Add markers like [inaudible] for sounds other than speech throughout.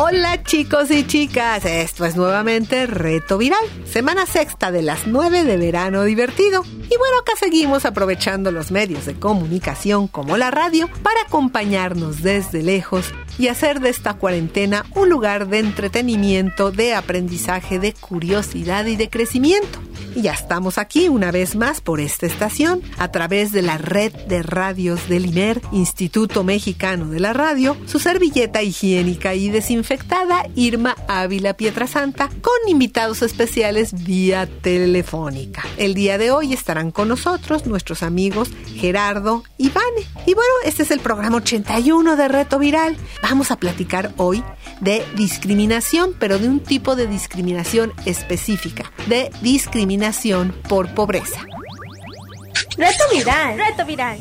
Hola chicos y chicas, esto es nuevamente Reto Viral, semana sexta de las 9 de verano divertido. Y bueno, acá seguimos aprovechando los medios de comunicación como la radio para acompañarnos desde lejos y hacer de esta cuarentena un lugar de entretenimiento, de aprendizaje, de curiosidad y de crecimiento. Y ya estamos aquí una vez más por esta estación, a través de la red de radios del IMER, Instituto Mexicano de la Radio, su servilleta higiénica y desinfectada Irma Ávila Pietrasanta, con invitados especiales vía telefónica. El día de hoy estarán con nosotros nuestros amigos Gerardo y Vane. Y bueno, este es el programa 81 de Reto Viral. Vamos a platicar hoy de discriminación, pero de un tipo de discriminación específica, de discriminación por pobreza. Reto Viral. Reto Viral.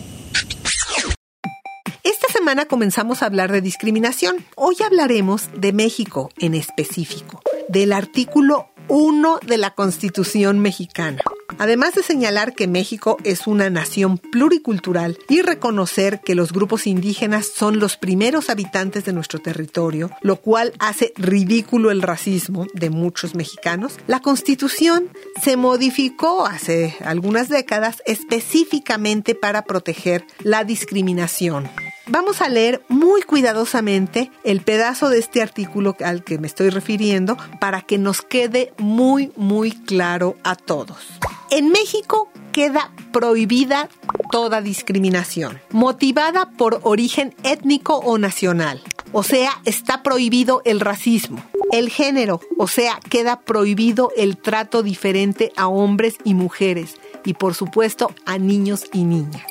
Esta semana comenzamos a hablar de discriminación. Hoy hablaremos de México en específico, del artículo 1 de la Constitución mexicana. Además de señalar que México es una nación pluricultural y reconocer que los grupos indígenas son los primeros habitantes de nuestro territorio, lo cual hace ridículo el racismo de muchos mexicanos, la Constitución se modificó hace algunas décadas específicamente para proteger la discriminación. Vamos a leer muy cuidadosamente el pedazo de este artículo al que me estoy refiriendo para que nos quede muy, muy claro a todos. En México queda prohibida toda discriminación, motivada por origen étnico o nacional. O sea, está prohibido el racismo. El género, o sea, queda prohibido el trato diferente a hombres y mujeres y por supuesto a niños y niñas.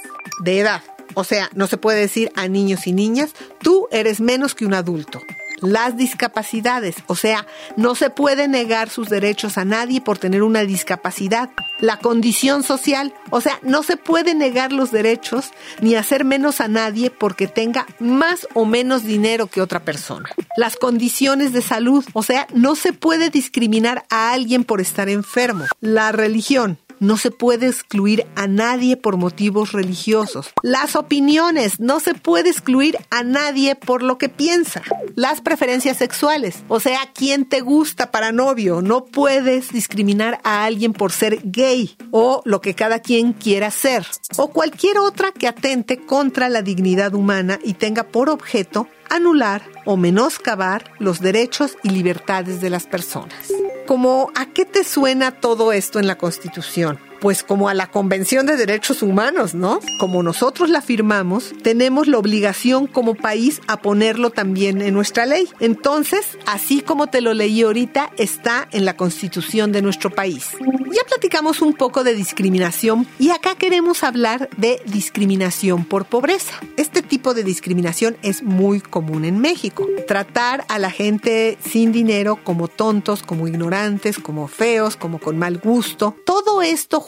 De edad, o sea, no se puede decir a niños y niñas, tú eres menos que un adulto. Las discapacidades, o sea, no se puede negar sus derechos a nadie por tener una discapacidad. La condición social, o sea, no se puede negar los derechos ni hacer menos a nadie porque tenga más o menos dinero que otra persona. Las condiciones de salud, o sea, no se puede discriminar a alguien por estar enfermo. La religión, no se puede excluir a nadie por motivos religiosos. Las opiniones. No se puede excluir a nadie por lo que piensa. Las preferencias sexuales. O sea, quién te gusta para novio. No puedes discriminar a alguien por ser gay o lo que cada quien quiera ser. O cualquier otra que atente contra la dignidad humana y tenga por objeto anular o menoscabar los derechos y libertades de las personas. Como a qué te suena todo esto en la Constitución? Pues como a la Convención de Derechos Humanos, ¿no? Como nosotros la firmamos, tenemos la obligación como país a ponerlo también en nuestra ley. Entonces, así como te lo leí ahorita, está en la Constitución de nuestro país. Ya platicamos un poco de discriminación y acá queremos hablar de discriminación por pobreza. Este tipo de discriminación es muy común en México. Tratar a la gente sin dinero como tontos, como ignorantes, como feos, como con mal gusto. Todo esto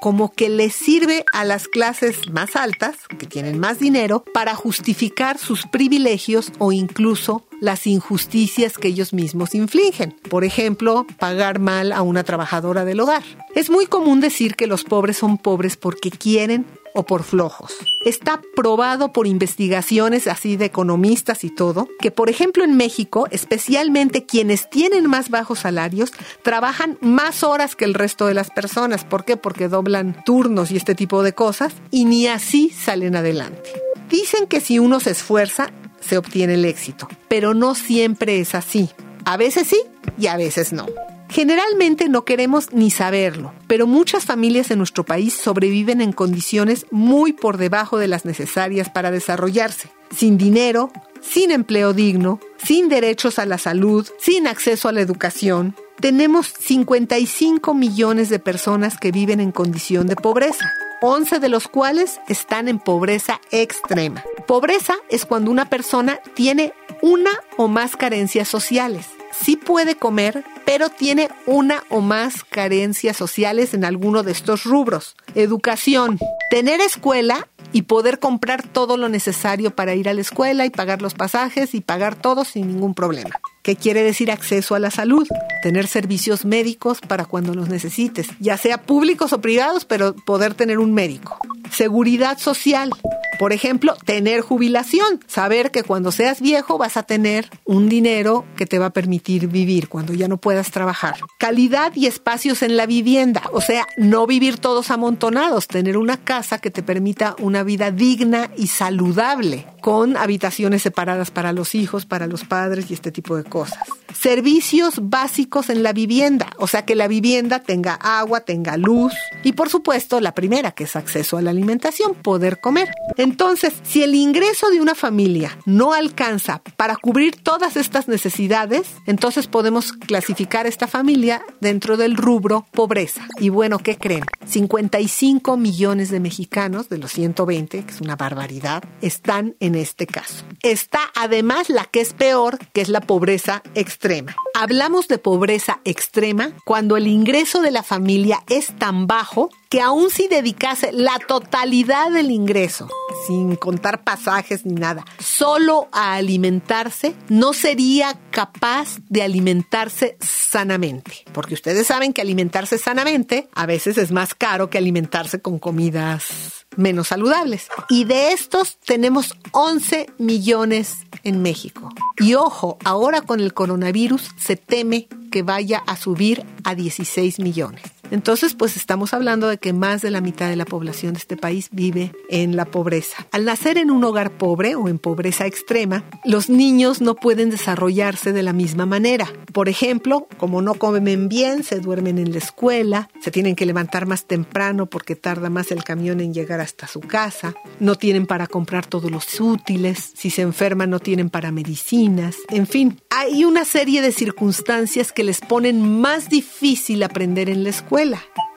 como que les sirve a las clases más altas, que tienen más dinero, para justificar sus privilegios o incluso las injusticias que ellos mismos infligen. Por ejemplo, pagar mal a una trabajadora del hogar. Es muy común decir que los pobres son pobres porque quieren o por flojos. Está probado por investigaciones así de economistas y todo, que por ejemplo en México, especialmente quienes tienen más bajos salarios, trabajan más horas que el resto de las personas. ¿Por qué? Porque doblan turnos y este tipo de cosas y ni así salen adelante. Dicen que si uno se esfuerza, se obtiene el éxito, pero no siempre es así. A veces sí y a veces no. Generalmente no queremos ni saberlo, pero muchas familias en nuestro país sobreviven en condiciones muy por debajo de las necesarias para desarrollarse, sin dinero, sin empleo digno, sin derechos a la salud, sin acceso a la educación. Tenemos 55 millones de personas que viven en condición de pobreza. 11 de los cuales están en pobreza extrema. Pobreza es cuando una persona tiene una o más carencias sociales. Sí puede comer, pero tiene una o más carencias sociales en alguno de estos rubros. Educación, tener escuela y poder comprar todo lo necesario para ir a la escuela y pagar los pasajes y pagar todo sin ningún problema. ¿Qué quiere decir acceso a la salud? Tener servicios médicos para cuando los necesites, ya sea públicos o privados, pero poder tener un médico. Seguridad social. Por ejemplo, tener jubilación, saber que cuando seas viejo vas a tener un dinero que te va a permitir vivir cuando ya no puedas trabajar. Calidad y espacios en la vivienda, o sea, no vivir todos amontonados, tener una casa que te permita una vida digna y saludable, con habitaciones separadas para los hijos, para los padres y este tipo de cosas. Servicios básicos en la vivienda, o sea, que la vivienda tenga agua, tenga luz y por supuesto la primera, que es acceso a la alimentación, poder comer. Entonces, si el ingreso de una familia no alcanza para cubrir todas estas necesidades, entonces podemos clasificar esta familia dentro del rubro pobreza. Y bueno, ¿qué creen? 55 millones de mexicanos de los 120, que es una barbaridad, están en este caso. Está además la que es peor, que es la pobreza extrema. Hablamos de pobreza extrema cuando el ingreso de la familia es tan bajo que aún si dedicase la totalidad del ingreso, sin contar pasajes ni nada, solo a alimentarse, no sería capaz de alimentarse sanamente. Porque ustedes saben que alimentarse sanamente a veces es más caro que alimentarse con comidas menos saludables. Y de estos tenemos 11 millones en México. Y ojo, ahora con el coronavirus se teme que vaya a subir a 16 millones. Entonces, pues estamos hablando de que más de la mitad de la población de este país vive en la pobreza. Al nacer en un hogar pobre o en pobreza extrema, los niños no pueden desarrollarse de la misma manera. Por ejemplo, como no comen bien, se duermen en la escuela, se tienen que levantar más temprano porque tarda más el camión en llegar hasta su casa, no tienen para comprar todos los útiles, si se enferman no tienen para medicinas, en fin, hay una serie de circunstancias que les ponen más difícil aprender en la escuela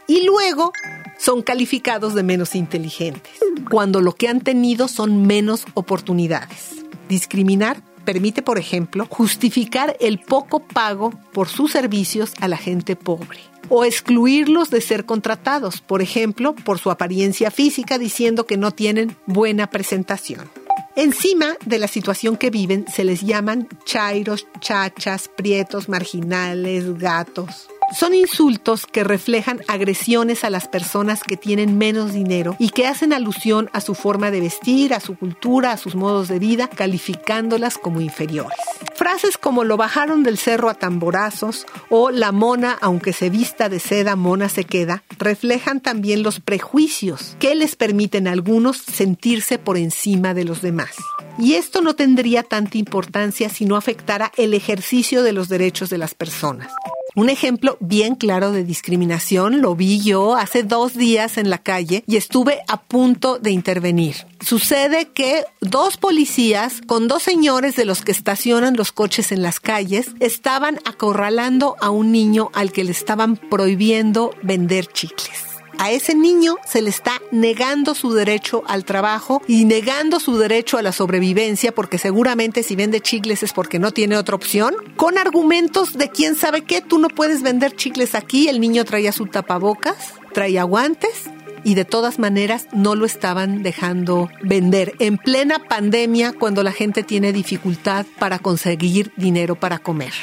y luego son calificados de menos inteligentes, cuando lo que han tenido son menos oportunidades. Discriminar permite, por ejemplo, justificar el poco pago por sus servicios a la gente pobre o excluirlos de ser contratados, por ejemplo, por su apariencia física diciendo que no tienen buena presentación. Encima de la situación que viven se les llaman chairos, chachas, prietos, marginales, gatos. Son insultos que reflejan agresiones a las personas que tienen menos dinero y que hacen alusión a su forma de vestir, a su cultura, a sus modos de vida, calificándolas como inferiores. Frases como lo bajaron del cerro a tamborazos o la mona, aunque se vista de seda, mona se queda, reflejan también los prejuicios que les permiten a algunos sentirse por encima de los demás. Y esto no tendría tanta importancia si no afectara el ejercicio de los derechos de las personas. Un ejemplo bien claro de discriminación lo vi yo hace dos días en la calle y estuve a punto de intervenir. Sucede que dos policías con dos señores de los que estacionan los coches en las calles estaban acorralando a un niño al que le estaban prohibiendo vender chicles a ese niño se le está negando su derecho al trabajo y negando su derecho a la sobrevivencia, porque seguramente si vende chicles es porque no tiene otra opción, con argumentos de quién sabe qué, tú no puedes vender chicles aquí, el niño traía su tapabocas, traía guantes y de todas maneras no lo estaban dejando vender en plena pandemia cuando la gente tiene dificultad para conseguir dinero para comer.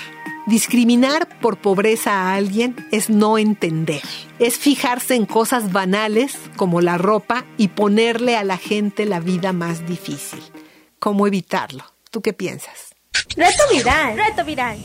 Discriminar por pobreza a alguien es no entender. Es fijarse en cosas banales como la ropa y ponerle a la gente la vida más difícil. ¿Cómo evitarlo? ¿Tú qué piensas? Reto viral. Reto viral.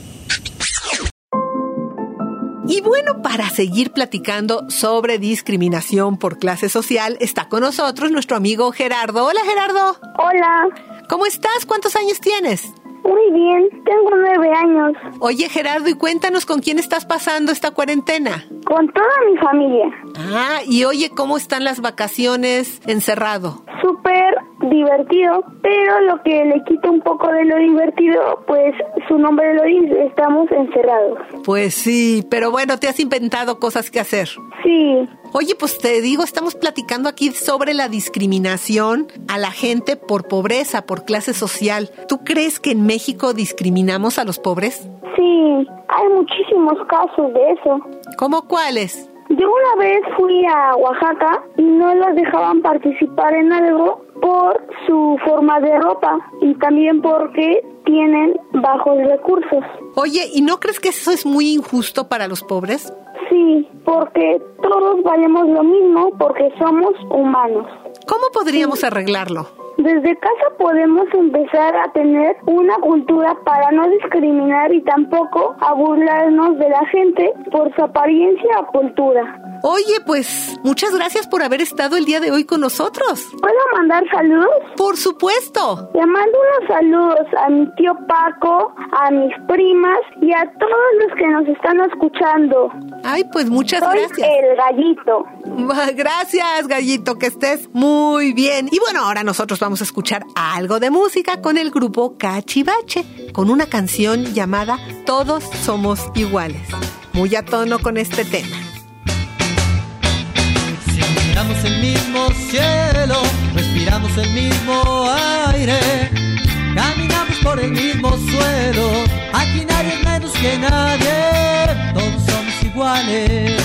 Y bueno, para seguir platicando sobre discriminación por clase social, está con nosotros nuestro amigo Gerardo. Hola Gerardo. Hola. ¿Cómo estás? ¿Cuántos años tienes? Muy bien, tengo nueve años. Oye Gerardo, y cuéntanos con quién estás pasando esta cuarentena. Con toda mi familia. Ah, y oye, ¿cómo están las vacaciones encerrado? Súper divertido, pero lo que le quita un poco de lo divertido, pues su nombre lo dice, estamos encerrados. Pues sí, pero bueno, te has inventado cosas que hacer. Sí. Oye, pues te digo, estamos platicando aquí sobre la discriminación a la gente por pobreza, por clase social. ¿Tú crees que en México discriminamos a los pobres? Sí, hay muchísimos casos de eso. ¿Cómo cuáles? Yo una vez fui a Oaxaca y no los dejaban participar en algo por su forma de ropa y también porque tienen bajos recursos. Oye, ¿y no crees que eso es muy injusto para los pobres? Sí, porque todos valemos lo mismo porque somos humanos. ¿Cómo podríamos arreglarlo? Desde casa podemos empezar a tener una cultura para no discriminar y tampoco a burlarnos de la gente por su apariencia o cultura. Oye, pues muchas gracias por haber estado el día de hoy con nosotros. ¿Puedo mandar saludos? Por supuesto. Le mando unos saludos a mi tío Paco, a mis primas y a todos los que nos están escuchando. Ay, pues muchas Soy gracias. el gallito. [laughs] Gracias, gallito, que estés muy bien. Y bueno, ahora nosotros vamos a escuchar algo de música con el grupo Cachivache, con una canción llamada Todos somos iguales. Muy a tono con este tema. Si miramos el mismo cielo, respiramos el mismo aire, caminamos por el mismo suelo, aquí nadie es menos que nadie, todos somos iguales,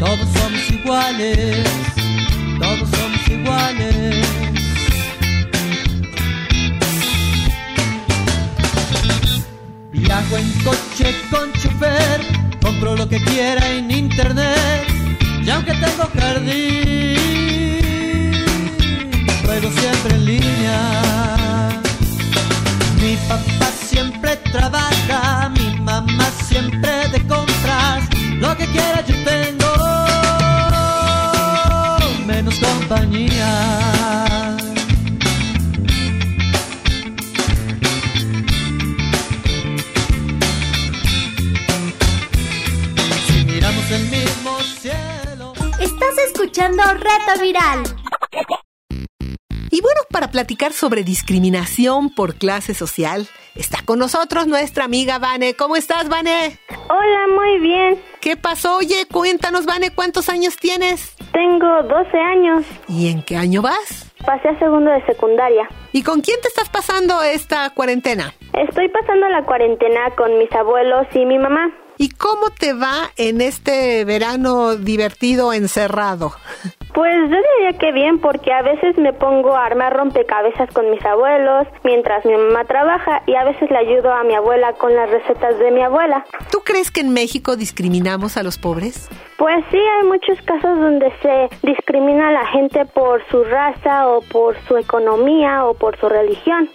todos somos iguales, Viral. Y bueno, para platicar sobre discriminación por clase social, está con nosotros nuestra amiga Vane. ¿Cómo estás, Vane? Hola, muy bien. ¿Qué pasó? Oye, cuéntanos, Vane, ¿cuántos años tienes? Tengo 12 años. ¿Y en qué año vas? Pasé a segundo de secundaria. ¿Y con quién te estás pasando esta cuarentena? Estoy pasando la cuarentena con mis abuelos y mi mamá. ¿Y cómo te va en este verano divertido encerrado? Pues yo diría que bien porque a veces me pongo a armar rompecabezas con mis abuelos mientras mi mamá trabaja y a veces le ayudo a mi abuela con las recetas de mi abuela. ¿Tú crees que en México discriminamos a los pobres? Pues sí, hay muchos casos donde se discrimina a la gente por su raza o por su economía o por su religión.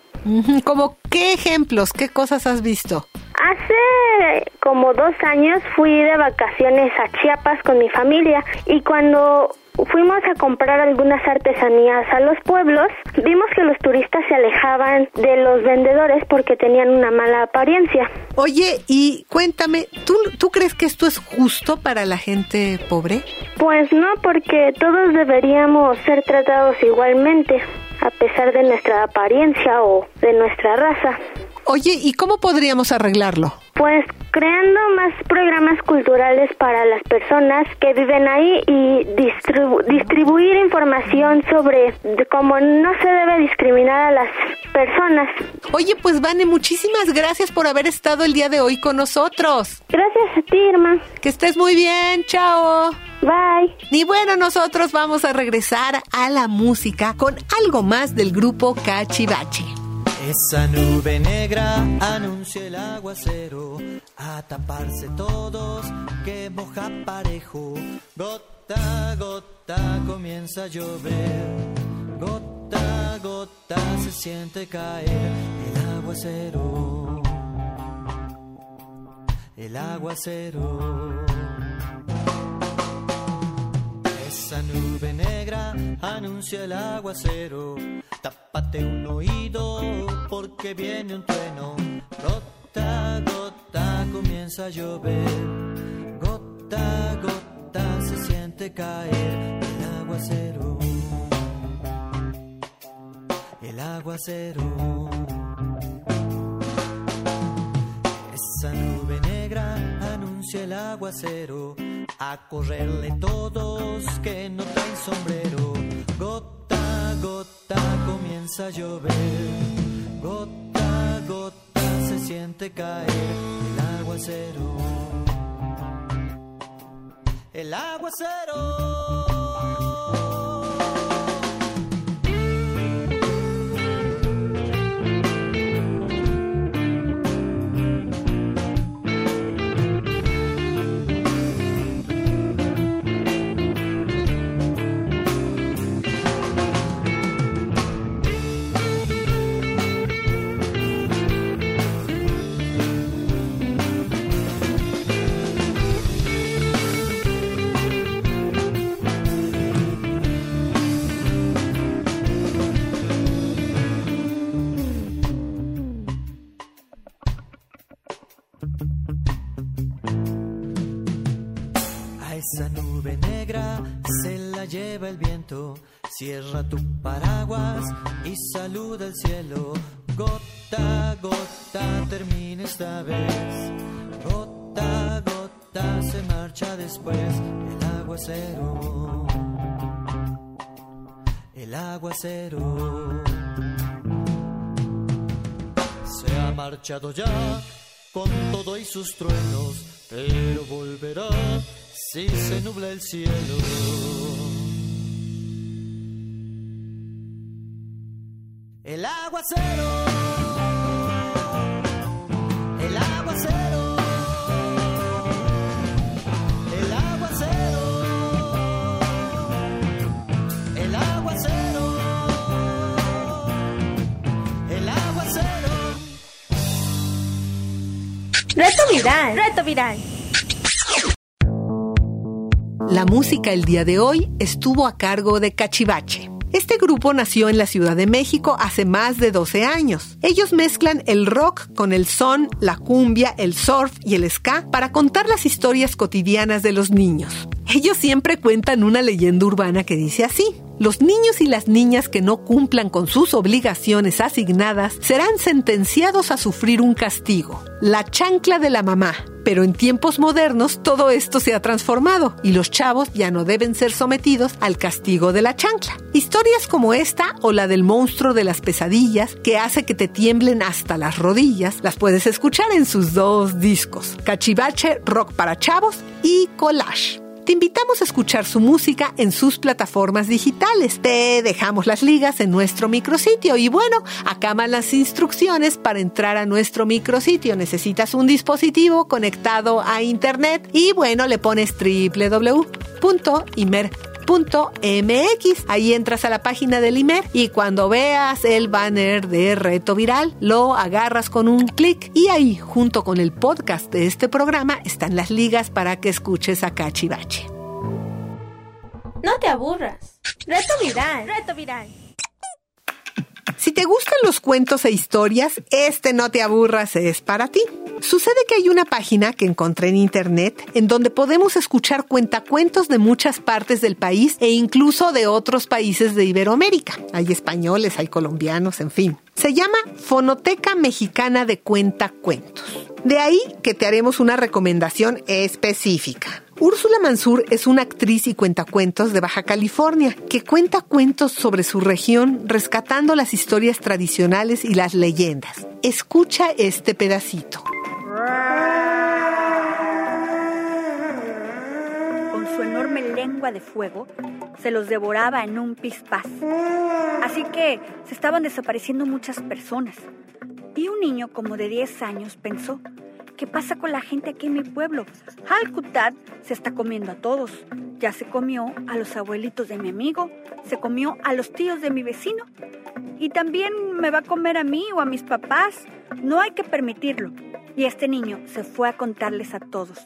¿Cómo qué ejemplos, qué cosas has visto? Hace como dos años fui de vacaciones a Chiapas con mi familia y cuando fuimos a comprar algunas artesanías a los pueblos, vimos que los turistas se alejaban de los vendedores porque tenían una mala apariencia. Oye, y cuéntame, ¿tú, ¿tú crees que esto es justo para la gente pobre? Pues no, porque todos deberíamos ser tratados igualmente, a pesar de nuestra apariencia o de nuestra raza. Oye, ¿y cómo podríamos arreglarlo? Pues creando más programas culturales para las personas que viven ahí y distribu- distribuir información sobre cómo no se debe discriminar a las personas. Oye, pues Vane, muchísimas gracias por haber estado el día de hoy con nosotros. Gracias a ti, Irma. Que estés muy bien, chao. Bye. Y bueno, nosotros vamos a regresar a la música con algo más del grupo Cachivache. Esa nube negra anuncia el aguacero, a taparse todos que moja parejo. Gota gota comienza a llover, gota gota se siente caer el aguacero. El aguacero. Esa nube negra anuncia el aguacero. Tápate un oído porque viene un trueno. Gota gota comienza a llover. Gota gota se siente caer el aguacero. El aguacero. Esa nube negra anuncia el aguacero. A correrle todos que no traen sombrero. Gota gota comienza a llover. Gota a gota se siente caer el aguacero. el aguacero. Lleva el viento, cierra tu paraguas y saluda el cielo. Gota gota termina esta vez, gota gota se marcha después el aguacero. El aguacero se ha marchado ya con todo y sus truenos, pero volverá si se nubla el cielo. Aguacero. El aguacero. El aguacero. El aguacero. El aguacero. Reto viral. Reto viral. La música el día de hoy estuvo a cargo de Cachivache. Este grupo nació en la Ciudad de México hace más de 12 años. Ellos mezclan el rock con el son, la cumbia, el surf y el ska para contar las historias cotidianas de los niños. Ellos siempre cuentan una leyenda urbana que dice así. Los niños y las niñas que no cumplan con sus obligaciones asignadas serán sentenciados a sufrir un castigo, la chancla de la mamá. Pero en tiempos modernos todo esto se ha transformado y los chavos ya no deben ser sometidos al castigo de la chancla. Historias como esta o la del monstruo de las pesadillas que hace que te tiemblen hasta las rodillas las puedes escuchar en sus dos discos, Cachivache Rock para Chavos y Collage. Te invitamos a escuchar su música en sus plataformas digitales. Te dejamos las ligas en nuestro micrositio y bueno, acá van las instrucciones para entrar a nuestro micrositio. Necesitas un dispositivo conectado a internet y bueno, le pones www.imer.mx. Ahí entras a la página del IMER y cuando veas el banner de Reto Viral, lo agarras con un clic y ahí, junto con el podcast de este programa, están las ligas para que escuches a Cachivache. No te aburras. Reto viral. Reto viral. Si te gustan los cuentos e historias, este No te aburras es para ti. Sucede que hay una página que encontré en internet en donde podemos escuchar cuentacuentos de muchas partes del país e incluso de otros países de Iberoamérica. Hay españoles, hay colombianos, en fin. Se llama Fonoteca Mexicana de Cuentacuentos. De ahí que te haremos una recomendación específica. Úrsula Mansur es una actriz y cuentacuentos de Baja California que cuenta cuentos sobre su región rescatando las historias tradicionales y las leyendas. Escucha este pedacito. Con su enorme lengua de fuego, se los devoraba en un pispás. Así que se estaban desapareciendo muchas personas. Y un niño como de 10 años pensó, ¿qué pasa con la gente aquí en mi pueblo? Halkutat se está comiendo a todos. Ya se comió a los abuelitos de mi amigo, se comió a los tíos de mi vecino y también me va a comer a mí o a mis papás. No hay que permitirlo. Y este niño se fue a contarles a todos.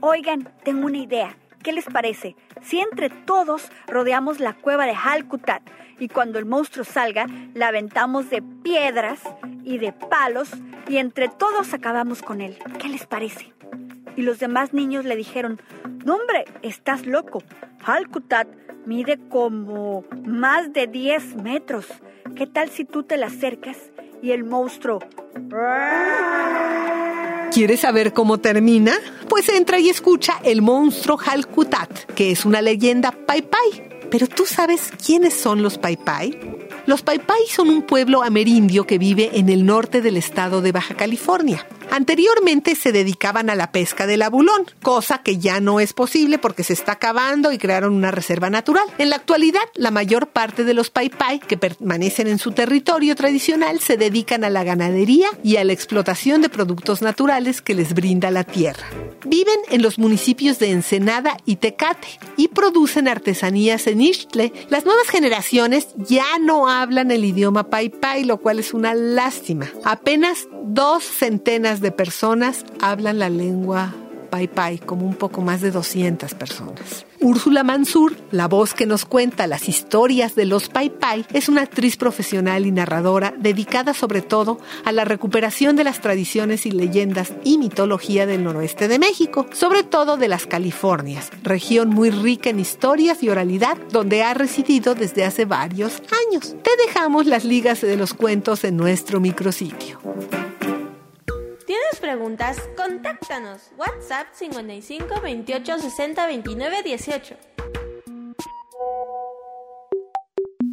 Oigan, tengo una idea. ¿Qué les parece? Si entre todos rodeamos la cueva de Halkutat y cuando el monstruo salga, la aventamos de piedras y de palos y entre todos acabamos con él. ¿Qué les parece? Y los demás niños le dijeron, no hombre, estás loco. Halkutat mide como más de 10 metros. ¿Qué tal si tú te la acercas y el monstruo... ¿Quieres saber cómo termina? Pues entra y escucha El monstruo Halkutat, que es una leyenda Pai Pai. Pero tú sabes quiénes son los Pai Pai? Los Pai Pai son un pueblo amerindio que vive en el norte del estado de Baja California. Anteriormente se dedicaban a la pesca del abulón, cosa que ya no es posible porque se está acabando y crearon una reserva natural. En la actualidad, la mayor parte de los paipai que permanecen en su territorio tradicional se dedican a la ganadería y a la explotación de productos naturales que les brinda la tierra. Viven en los municipios de Ensenada y Tecate y producen artesanías en Ixtle. Las nuevas generaciones ya no hablan el idioma paipai, lo cual es una lástima. Apenas dos centenas de personas hablan la lengua Pai Pai, como un poco más de 200 personas. Úrsula Mansur, la voz que nos cuenta las historias de los Pai Pai, es una actriz profesional y narradora dedicada sobre todo a la recuperación de las tradiciones y leyendas y mitología del noroeste de México, sobre todo de las Californias, región muy rica en historias y oralidad donde ha residido desde hace varios años. Te dejamos las ligas de los cuentos en nuestro micrositio. ¿Tienes preguntas? Contáctanos. WhatsApp 55 28 60 29 18.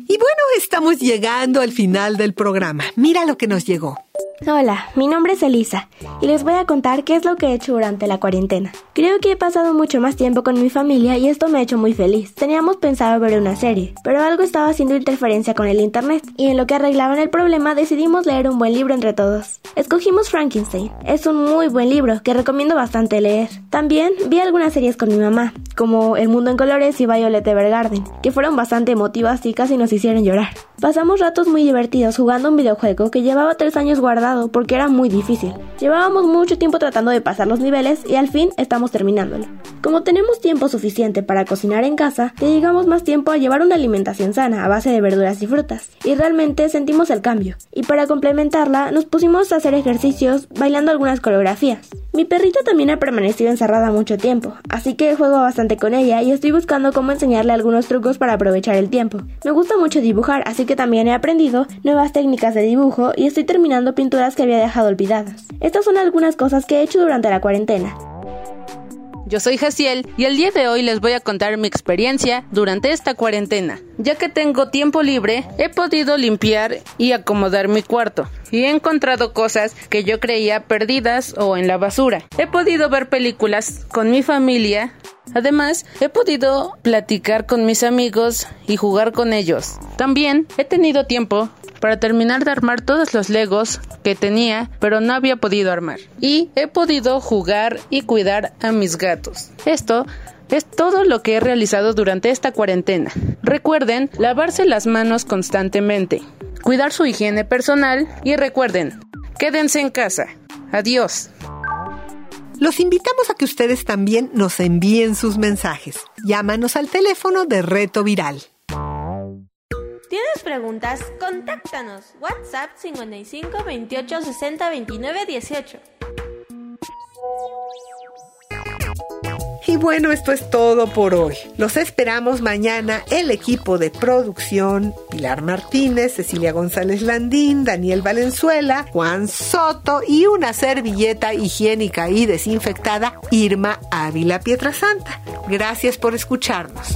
Y bueno, estamos llegando al final del programa. Mira lo que nos llegó. Hola, mi nombre es Elisa y les voy a contar qué es lo que he hecho durante la cuarentena. Creo que he pasado mucho más tiempo con mi familia y esto me ha hecho muy feliz. Teníamos pensado ver una serie, pero algo estaba haciendo interferencia con el internet y en lo que arreglaban el problema decidimos leer un buen libro entre todos. Escogimos Frankenstein. Es un muy buen libro que recomiendo bastante leer. También vi algunas series con mi mamá, como El Mundo en Colores y Violet Evergarden, que fueron bastante emotivas y casi nos hicieron llorar. Pasamos ratos muy divertidos jugando un videojuego que llevaba tres años guardado porque era muy difícil. Llevábamos mucho tiempo tratando de pasar los niveles y al fin estamos terminándolo. Como tenemos tiempo suficiente para cocinar en casa, dedicamos más tiempo a llevar una alimentación sana a base de verduras y frutas, y realmente sentimos el cambio. Y para complementarla, nos pusimos a hacer ejercicios bailando algunas coreografías. Mi perrita también ha permanecido encerrada mucho tiempo, así que juego bastante con ella y estoy buscando cómo enseñarle algunos trucos para aprovechar el tiempo. Me gusta mucho dibujar, así que también he aprendido nuevas técnicas de dibujo y estoy terminando que había dejado olvidadas. Estas son algunas cosas que he hecho durante la cuarentena. Yo soy Jaciel y el día de hoy les voy a contar mi experiencia durante esta cuarentena. Ya que tengo tiempo libre, he podido limpiar y acomodar mi cuarto y he encontrado cosas que yo creía perdidas o en la basura. He podido ver películas con mi familia. Además, he podido platicar con mis amigos y jugar con ellos. También he tenido tiempo para terminar de armar todos los legos que tenía pero no había podido armar. Y he podido jugar y cuidar a mis gatos. Esto es todo lo que he realizado durante esta cuarentena. Recuerden lavarse las manos constantemente, cuidar su higiene personal y recuerden, quédense en casa. Adiós. Los invitamos a que ustedes también nos envíen sus mensajes. Llámanos al teléfono de Reto Viral ¿Tienes preguntas? Contáctanos. WhatsApp 55 28 60 29 18. Y bueno, esto es todo por hoy. Los esperamos mañana el equipo de producción, Pilar Martínez, Cecilia González Landín, Daniel Valenzuela, Juan Soto y una servilleta higiénica y desinfectada, Irma Ávila Pietrasanta. Gracias por escucharnos.